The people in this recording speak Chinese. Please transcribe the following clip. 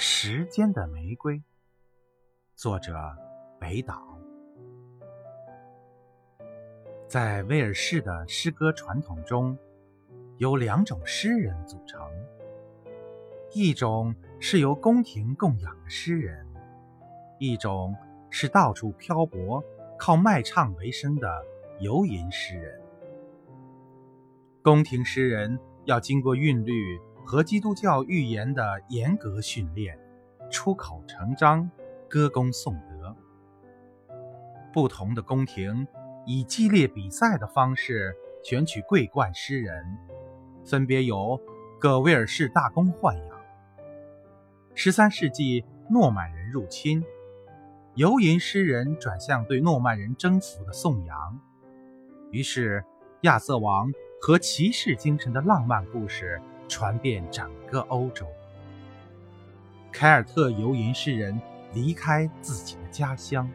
时间的玫瑰，作者北岛。在威尔士的诗歌传统中，由两种诗人组成：一种是由宫廷供养的诗人，一种是到处漂泊、靠卖唱为生的游吟诗人。宫廷诗人要经过韵律。和基督教预言的严格训练，出口成章，歌功颂德。不同的宫廷以激烈比赛的方式选取桂冠诗人，分别由各威尔士大公豢养。十三世纪诺曼人入侵，游吟诗人转向对诺曼人征服的颂扬，于是亚瑟王和骑士精神的浪漫故事。传遍整个欧洲。凯尔特游吟诗人离开自己的家乡，